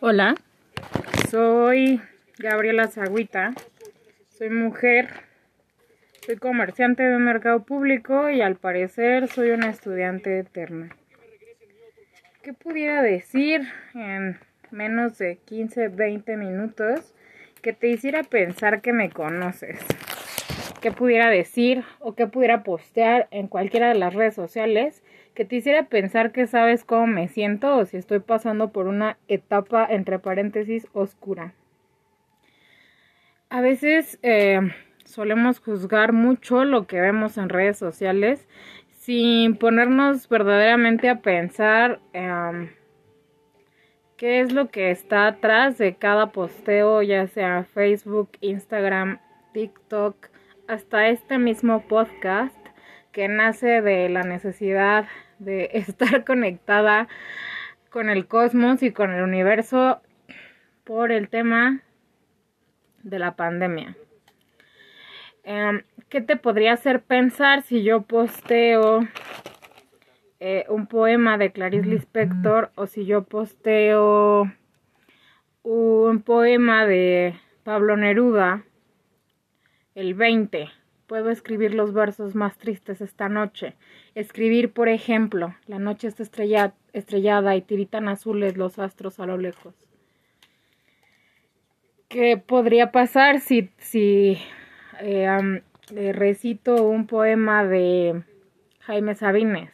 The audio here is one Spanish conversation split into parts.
Hola, soy Gabriela Zagüita, soy mujer, soy comerciante de mercado público y al parecer soy una estudiante eterna. ¿Qué pudiera decir en menos de 15, 20 minutos que te hiciera pensar que me conoces? ¿Qué pudiera decir o qué pudiera postear en cualquiera de las redes sociales que te hiciera pensar que sabes cómo me siento o si estoy pasando por una etapa entre paréntesis oscura. A veces eh, solemos juzgar mucho lo que vemos en redes sociales sin ponernos verdaderamente a pensar em, qué es lo que está atrás de cada posteo, ya sea Facebook, Instagram, TikTok, hasta este mismo podcast que nace de la necesidad de estar conectada con el cosmos y con el universo por el tema de la pandemia. Em, ¿Qué te podría hacer pensar si yo posteo eh, un poema de Clarice Lispector o si yo posteo un poema de Pablo Neruda el 20? Puedo escribir los versos más tristes esta noche. Escribir, por ejemplo, la noche está estrellada y tiritan azules los astros a lo lejos. ¿Qué podría pasar si, si eh, recito un poema de Jaime Sabines?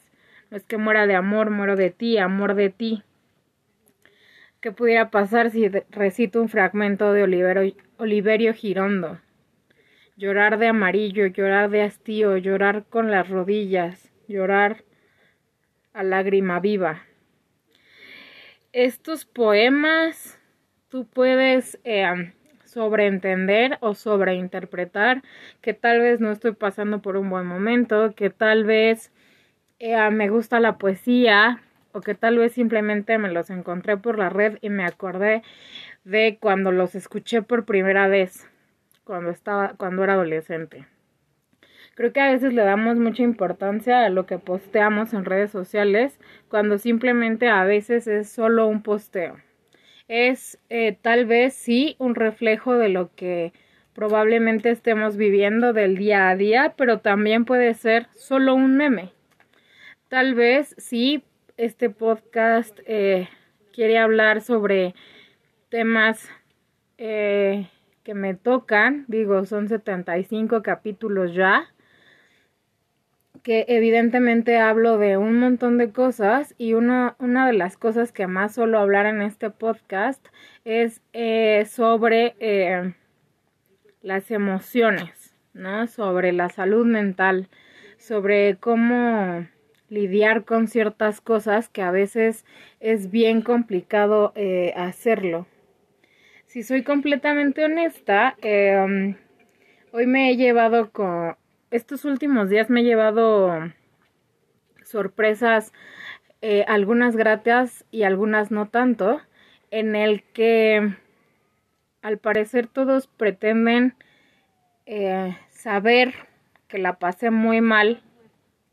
No es que muera de amor, muero de ti, amor de ti. ¿Qué pudiera pasar si recito un fragmento de Oliverio Girondo? Llorar de amarillo, llorar de hastío, llorar con las rodillas, llorar a lágrima viva. Estos poemas tú puedes eh, sobreentender o sobreinterpretar que tal vez no estoy pasando por un buen momento, que tal vez eh, me gusta la poesía o que tal vez simplemente me los encontré por la red y me acordé de cuando los escuché por primera vez cuando estaba cuando era adolescente. Creo que a veces le damos mucha importancia a lo que posteamos en redes sociales cuando simplemente a veces es solo un posteo. Es eh, tal vez sí un reflejo de lo que probablemente estemos viviendo del día a día, pero también puede ser solo un meme. Tal vez sí este podcast eh, quiere hablar sobre temas eh, que me tocan, digo, son 75 capítulos ya, que evidentemente hablo de un montón de cosas y una de las cosas que más suelo hablar en este podcast es eh, sobre eh, las emociones, ¿no? Sobre la salud mental, sobre cómo lidiar con ciertas cosas que a veces es bien complicado eh, hacerlo si soy completamente honesta, em, hoy me he llevado con... Estos últimos días me he llevado sorpresas, eh, algunas gratas y algunas no tanto, en el que al parecer todos pretenden eh, saber que la pasé muy mal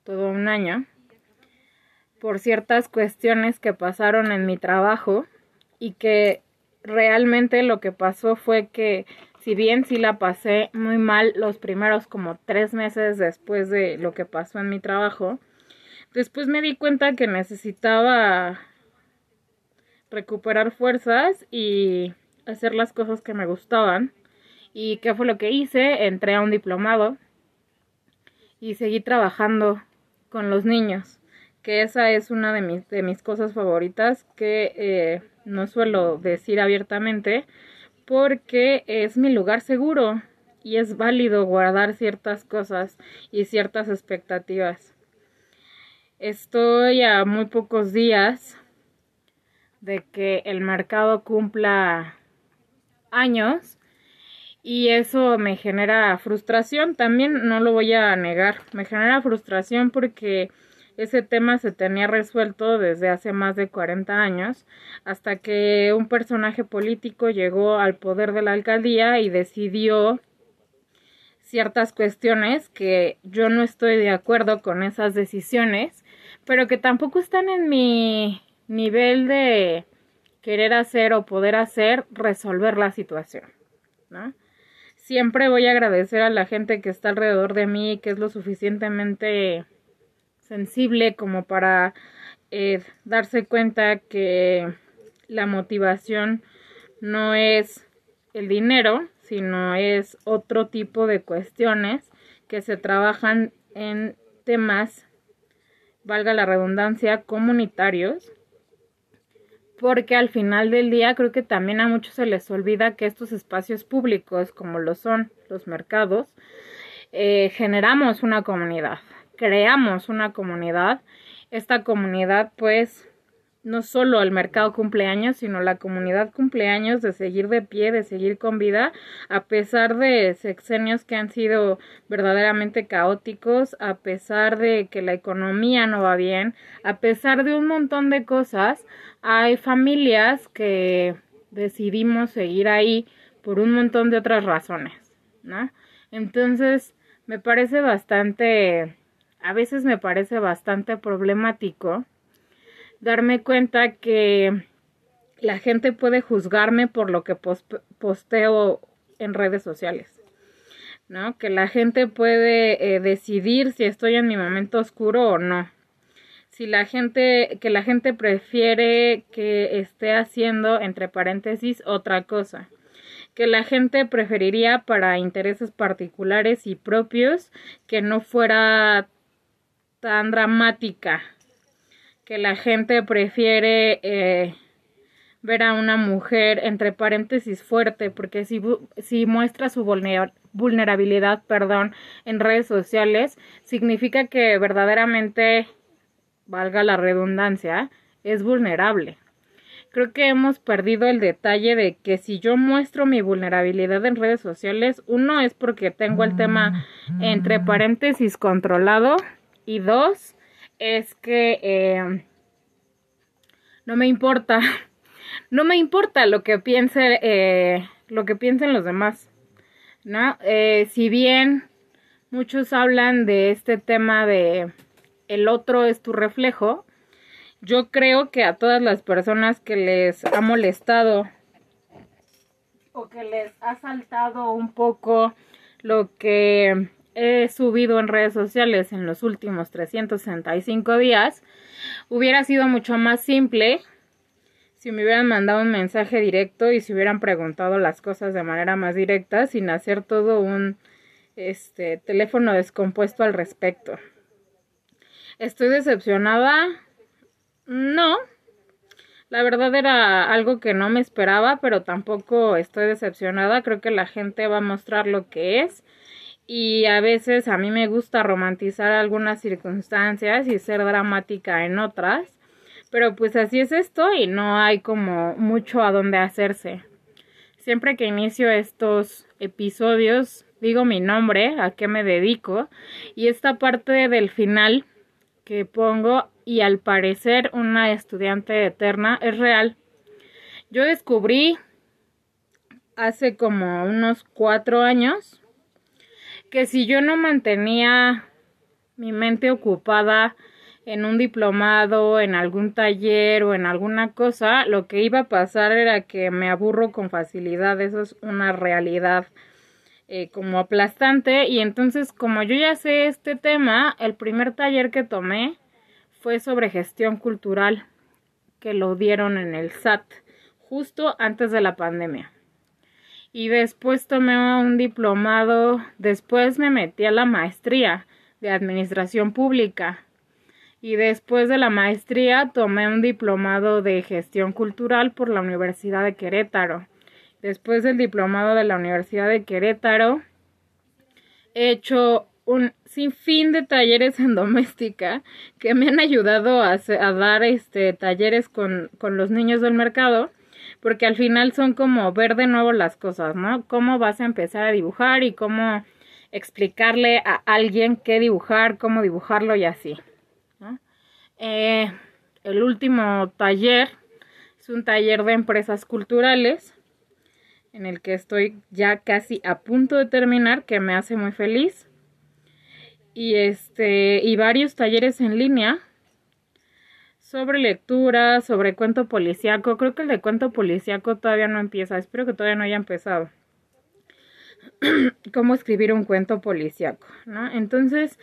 todo un año por ciertas cuestiones que pasaron en mi trabajo y que realmente lo que pasó fue que si bien sí la pasé muy mal los primeros como tres meses después de lo que pasó en mi trabajo, después me di cuenta que necesitaba recuperar fuerzas y hacer las cosas que me gustaban. ¿Y qué fue lo que hice? Entré a un diplomado y seguí trabajando con los niños, que esa es una de mis, de mis cosas favoritas que... Eh, no suelo decir abiertamente porque es mi lugar seguro y es válido guardar ciertas cosas y ciertas expectativas. Estoy a muy pocos días de que el mercado cumpla años y eso me genera frustración, también no lo voy a negar, me genera frustración porque ese tema se tenía resuelto desde hace más de 40 años, hasta que un personaje político llegó al poder de la alcaldía y decidió ciertas cuestiones que yo no estoy de acuerdo con esas decisiones, pero que tampoco están en mi nivel de querer hacer o poder hacer, resolver la situación, ¿no? Siempre voy a agradecer a la gente que está alrededor de mí, que es lo suficientemente sensible como para eh, darse cuenta que la motivación no es el dinero, sino es otro tipo de cuestiones que se trabajan en temas, valga la redundancia, comunitarios, porque al final del día creo que también a muchos se les olvida que estos espacios públicos, como lo son los mercados, eh, generamos una comunidad, creamos una comunidad. Esta comunidad pues no solo el mercado cumpleaños, sino la comunidad cumpleaños de seguir de pie, de seguir con vida, a pesar de sexenios que han sido verdaderamente caóticos, a pesar de que la economía no va bien, a pesar de un montón de cosas, hay familias que decidimos seguir ahí por un montón de otras razones, ¿no? Entonces, me parece bastante, a veces me parece bastante problemático darme cuenta que la gente puede juzgarme por lo que posteo en redes sociales. ¿No? Que la gente puede eh, decidir si estoy en mi momento oscuro o no. Si la gente, que la gente prefiere que esté haciendo, entre paréntesis, otra cosa. Que la gente preferiría para intereses particulares y propios que no fuera tan dramática que la gente prefiere eh, ver a una mujer entre paréntesis fuerte porque si, si muestra su vulnerabilidad perdón en redes sociales significa que verdaderamente valga la redundancia es vulnerable. Creo que hemos perdido el detalle de que si yo muestro mi vulnerabilidad en redes sociales uno es porque tengo el tema entre paréntesis controlado y dos es que eh, no me importa, no me importa lo que piense, eh, lo que piensen los demás, ¿no? Eh, si bien muchos hablan de este tema de el otro es tu reflejo, yo creo que a todas las personas que les ha molestado o que les ha saltado un poco lo que he subido en redes sociales en los últimos 365 días, hubiera sido mucho más simple si me hubieran mandado un mensaje directo y si hubieran preguntado las cosas de manera más directa sin hacer todo un este teléfono descompuesto al respecto. ¿Estoy decepcionada? No. La verdad era algo que no me esperaba, pero tampoco estoy decepcionada. Creo que la gente va a mostrar lo que es y a veces a mí me gusta romantizar algunas circunstancias y ser dramática en otras, pero pues así es esto y no hay como mucho a dónde hacerse. Siempre que inicio estos episodios digo mi nombre, a qué me dedico y esta parte del final que pongo y al parecer una estudiante eterna es real. Yo descubrí hace como unos cuatro años que si yo no mantenía mi mente ocupada en un diplomado, en algún taller o en alguna cosa, lo que iba a pasar era que me aburro con facilidad. Eso es una realidad eh, como aplastante. Y entonces, como yo ya sé este tema, el primer taller que tomé fue sobre gestión cultural, que lo dieron en el SAT, justo antes de la pandemia y después tomé un diplomado, después me metí a la maestría de administración pública y después de la maestría tomé un diplomado de gestión cultural por la Universidad de Querétaro. Después del diplomado de la Universidad de Querétaro he hecho un sinfín de talleres en doméstica que me han ayudado a, a dar este talleres con, con los niños del mercado porque al final son como ver de nuevo las cosas, ¿no? Cómo vas a empezar a dibujar y cómo explicarle a alguien qué dibujar, cómo dibujarlo y así. Eh, el último taller es un taller de empresas culturales en el que estoy ya casi a punto de terminar, que me hace muy feliz. Y este, y varios talleres en línea sobre lectura, sobre cuento policíaco. Creo que el de cuento policíaco todavía no empieza. Espero que todavía no haya empezado. Cómo escribir un cuento policíaco, ¿no? Entonces,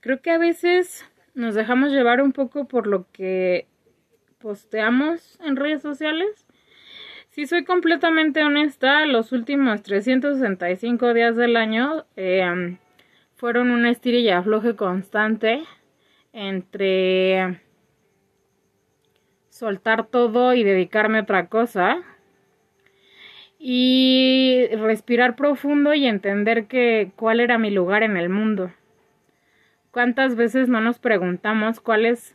creo que a veces nos dejamos llevar un poco por lo que posteamos en redes sociales. Si soy completamente honesta, los últimos 365 días del año eh, fueron un estilo y afloje constante entre soltar todo y dedicarme a otra cosa y respirar profundo y entender que cuál era mi lugar en el mundo. ¿Cuántas veces no nos preguntamos cuál es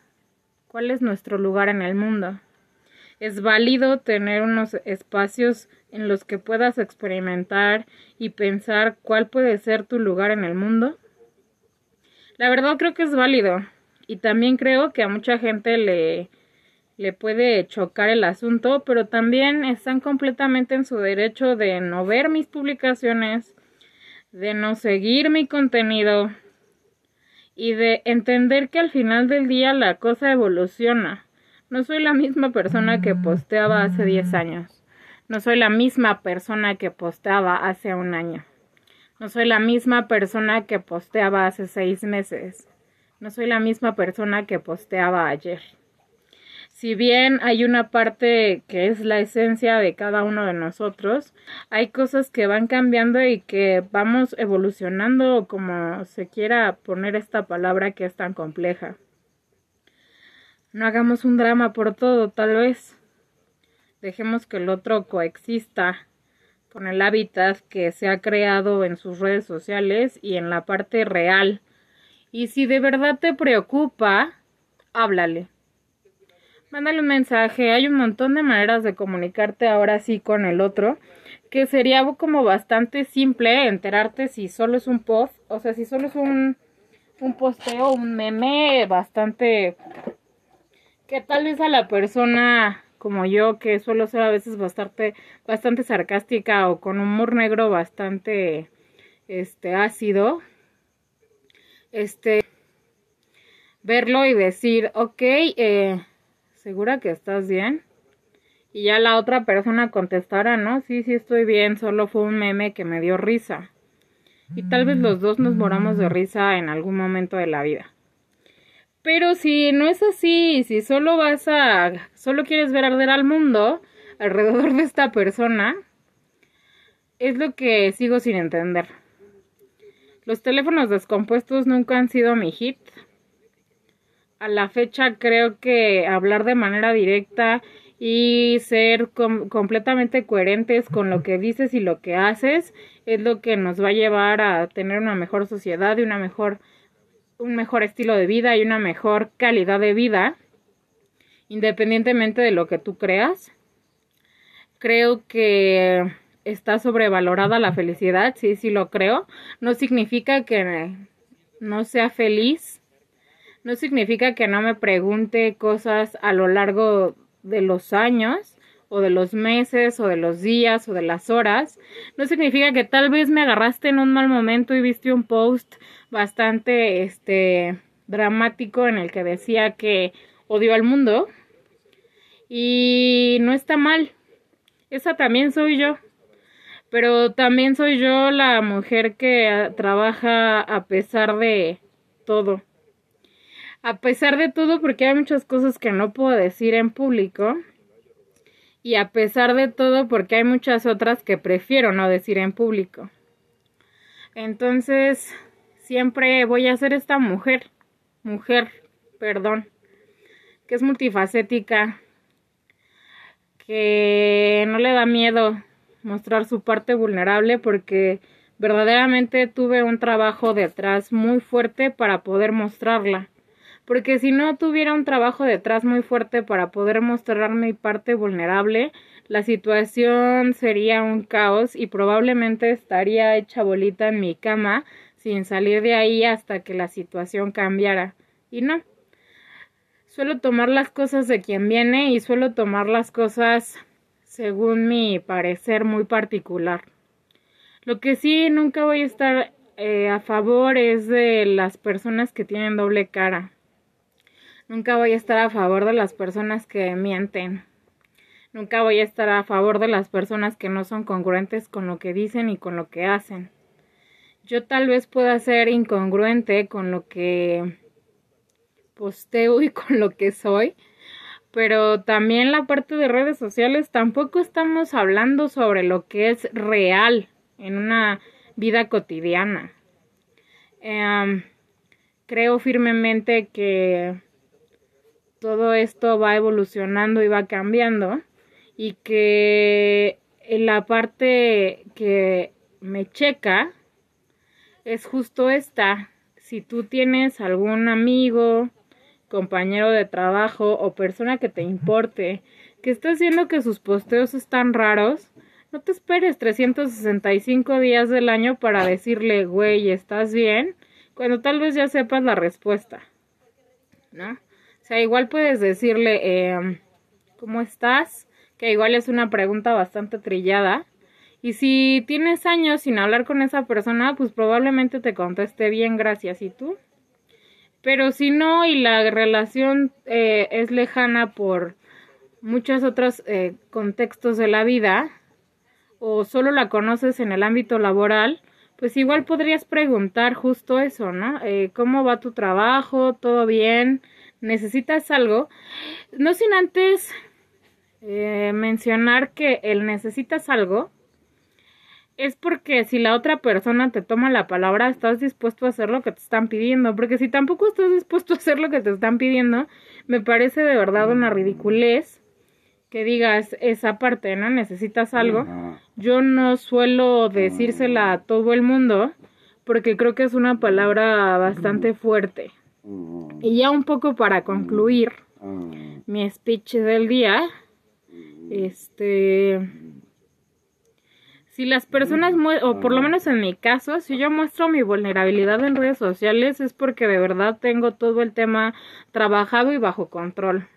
cuál es nuestro lugar en el mundo? Es válido tener unos espacios en los que puedas experimentar y pensar cuál puede ser tu lugar en el mundo. La verdad creo que es válido y también creo que a mucha gente le le puede chocar el asunto, pero también están completamente en su derecho de no ver mis publicaciones, de no seguir mi contenido y de entender que al final del día la cosa evoluciona. No soy la misma persona que posteaba hace 10 años. No soy la misma persona que posteaba hace un año. No soy la misma persona que posteaba hace seis meses. No soy la misma persona que posteaba ayer si bien hay una parte que es la esencia de cada uno de nosotros, hay cosas que van cambiando y que vamos evolucionando como se quiera poner esta palabra que es tan compleja. No hagamos un drama por todo, tal vez. Dejemos que el otro coexista con el hábitat que se ha creado en sus redes sociales y en la parte real. Y si de verdad te preocupa, háblale Mándale un mensaje, hay un montón de maneras de comunicarte ahora sí con el otro, que sería como bastante simple enterarte si solo es un post, o sea, si solo es un, un posteo, un meme bastante que tal vez a la persona como yo, que suelo ser a veces bastante, bastante sarcástica o con humor negro bastante este ácido, este verlo y decir, ok, eh, ¿segura que estás bien? Y ya la otra persona contestara, no, sí, sí estoy bien, solo fue un meme que me dio risa. Y tal vez los dos nos moramos de risa en algún momento de la vida. Pero si no es así, si solo vas a, solo quieres ver arder al mundo alrededor de esta persona, es lo que sigo sin entender. Los teléfonos descompuestos nunca han sido mi hit a la fecha creo que hablar de manera directa y ser completamente coherentes con lo que dices y lo que haces es lo que nos va a llevar a tener una mejor sociedad y una mejor un mejor estilo de vida y una mejor calidad de vida independientemente de lo que tú creas. Creo que está sobrevalorada la felicidad, sí, sí lo creo. No significa que no sea feliz no significa que no me pregunte cosas a lo largo de los años o de los meses o de los días o de las horas. No significa que tal vez me agarraste en un mal momento y viste un post bastante este dramático en el que decía que odio al mundo y no está mal. Esa también soy yo. Pero también soy yo la mujer que trabaja a pesar de todo a pesar de todo, porque hay muchas cosas que no puedo decir en público, y a pesar de todo, porque hay muchas otras que prefiero no decir en público. Entonces, siempre voy a ser esta mujer, mujer, perdón, que es multifacética, que no le da miedo mostrar su parte vulnerable porque verdaderamente tuve un trabajo detrás muy fuerte para poder mostrarla porque si no tuviera un trabajo detrás muy fuerte para poder mostrar mi parte vulnerable, la situación sería un caos y probablemente estaría hecha bolita en mi cama sin salir de ahí hasta que la situación cambiara. Y no. Suelo tomar las cosas de quien viene y suelo tomar las cosas según mi parecer muy particular. Lo que sí nunca voy a estar eh, a favor es de las personas que tienen doble cara Nunca voy a estar a favor de las personas que mienten. Nunca voy a estar a favor de las personas que no son congruentes con lo que dicen y con lo que hacen. Yo tal vez pueda ser incongruente con lo que posteo y con lo que soy, pero también la parte de redes sociales tampoco estamos hablando sobre lo que es real en una vida cotidiana. Em, creo firmemente que todo esto va evolucionando y va cambiando y que la parte que me checa es justo esta. Si tú tienes algún amigo, compañero de trabajo o persona que te importe que está haciendo que sus posteos están raros, no te esperes 365 días del año para decirle, güey, ¿estás bien? Cuando tal vez ya sepas la respuesta, ¿no? O sea, igual puedes decirle, eh, ¿cómo estás? Que igual es una pregunta bastante trillada. Y si tienes años sin hablar con esa persona, pues probablemente te conteste bien, gracias. ¿Y tú? Pero si no y la relación eh, es lejana por muchos otros eh, contextos de la vida, o solo la conoces en el ámbito laboral, pues igual podrías preguntar justo eso, ¿no? Eh, ¿Cómo va tu trabajo? ¿Todo bien? ¿Necesitas algo? No sin antes eh, mencionar que el necesitas algo es porque si la otra persona te toma la palabra, estás dispuesto a hacer lo que te están pidiendo. Porque si tampoco estás dispuesto a hacer lo que te están pidiendo, me parece de verdad una ridiculez que digas esa parte, ¿no? Necesitas algo. Yo no suelo decírsela a todo el mundo porque creo que es una palabra bastante fuerte. Y ya un poco para concluir mi speech del día, este, si las personas, o por lo menos en mi caso, si yo muestro mi vulnerabilidad en redes sociales es porque de verdad tengo todo el tema trabajado y bajo control.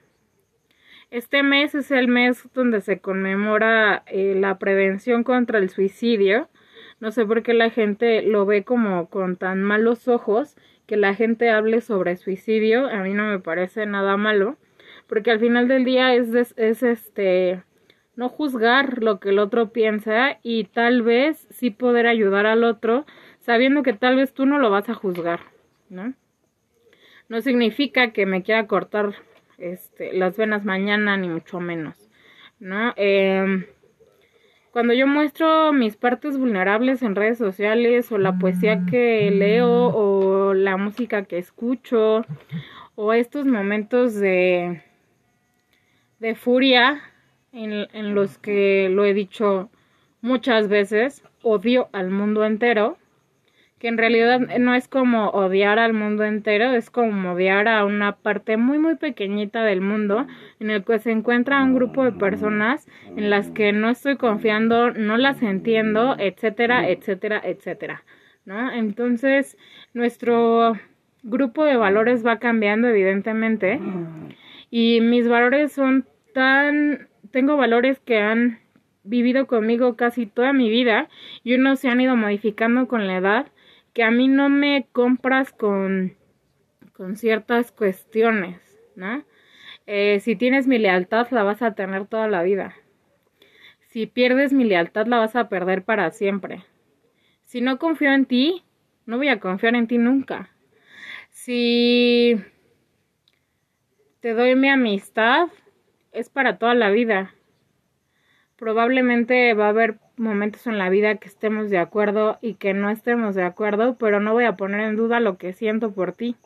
Este mes es el mes donde se conmemora eh, la prevención contra el suicidio. No sé por qué la gente lo ve como con tan malos ojos que la gente hable sobre suicidio. A mí no me parece nada malo, porque al final del día es, es este no juzgar lo que el otro piensa y tal vez sí poder ayudar al otro sabiendo que tal vez tú no lo vas a juzgar, ¿no? No significa que me quiera cortar este, las venas mañana, ni mucho menos, ¿no? Em, cuando yo muestro mis partes vulnerables en redes sociales o la poesía que leo o la música que escucho o estos momentos de, de furia en, en los que lo he dicho muchas veces, odio al mundo entero, que en realidad no es como odiar al mundo entero, es como odiar a una parte muy muy pequeñita del mundo en el que se encuentra un grupo de personas en las que no estoy confiando, no las entiendo, etcétera, etcétera, etcétera, ¿no? Entonces, nuestro grupo de valores va cambiando evidentemente y mis valores son tan tengo valores que han vivido conmigo casi toda mi vida y unos se han ido modificando con la edad que a mí no me compras con, con ciertas cuestiones, ¿no? Eh, si tienes mi lealtad, la vas a tener toda la vida. Si pierdes mi lealtad, la vas a perder para siempre. Si no confío en ti, no voy a confiar en ti nunca. Si te doy mi amistad, es para toda la vida. Probablemente va a haber momentos en la vida que estemos de acuerdo y que no estemos de acuerdo, pero no voy a poner en duda lo que siento por ti.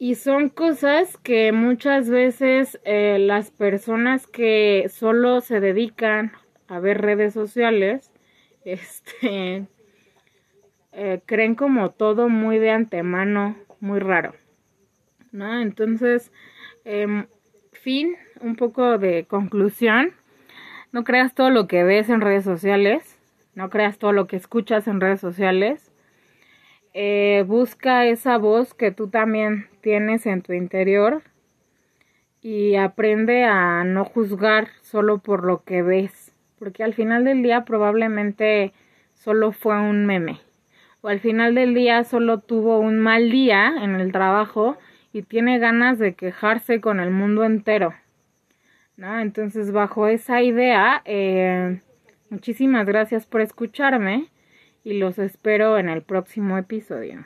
Y son cosas que muchas veces eh, las personas que solo se dedican a ver redes sociales, este, eh, creen como todo muy de antemano, muy raro, ¿no? Entonces, em, fin, un poco de conclusión. No creas todo lo que ves en redes sociales, no creas todo lo que escuchas en redes sociales. Eh, busca esa voz que tú también tienes en tu interior y aprende a no juzgar solo por lo que ves, porque al final del día probablemente solo fue un meme o al final del día solo tuvo un mal día en el trabajo y tiene ganas de quejarse con el mundo entero. Entonces, bajo esa idea, eh, muchísimas gracias por escucharme y los espero en el próximo episodio.